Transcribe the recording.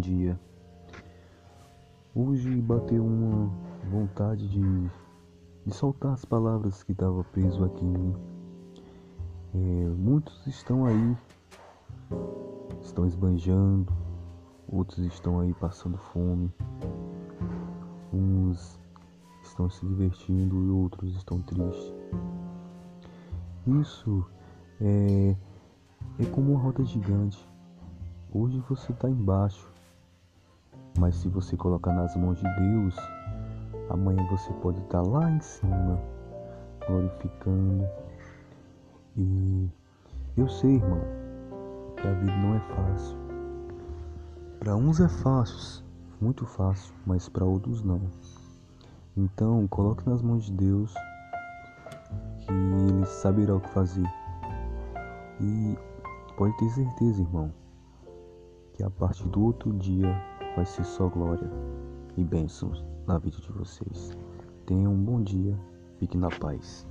dia. Hoje bateu uma vontade de, de soltar as palavras que estavam preso aqui em mim. É, muitos estão aí, estão esbanjando, outros estão aí passando fome, uns estão se divertindo e outros estão tristes. Isso é, é como uma roda gigante. Hoje você está embaixo, mas se você colocar nas mãos de Deus, amanhã você pode estar tá lá em cima, glorificando. E eu sei, irmão, que a vida não é fácil. Para uns é fácil, muito fácil, mas para outros não. Então, coloque nas mãos de Deus que Ele saberá o que fazer. E pode ter certeza, irmão, que a partir do outro dia vai ser só glória e bênçãos na vida de vocês. Tenham um bom dia, fique na paz.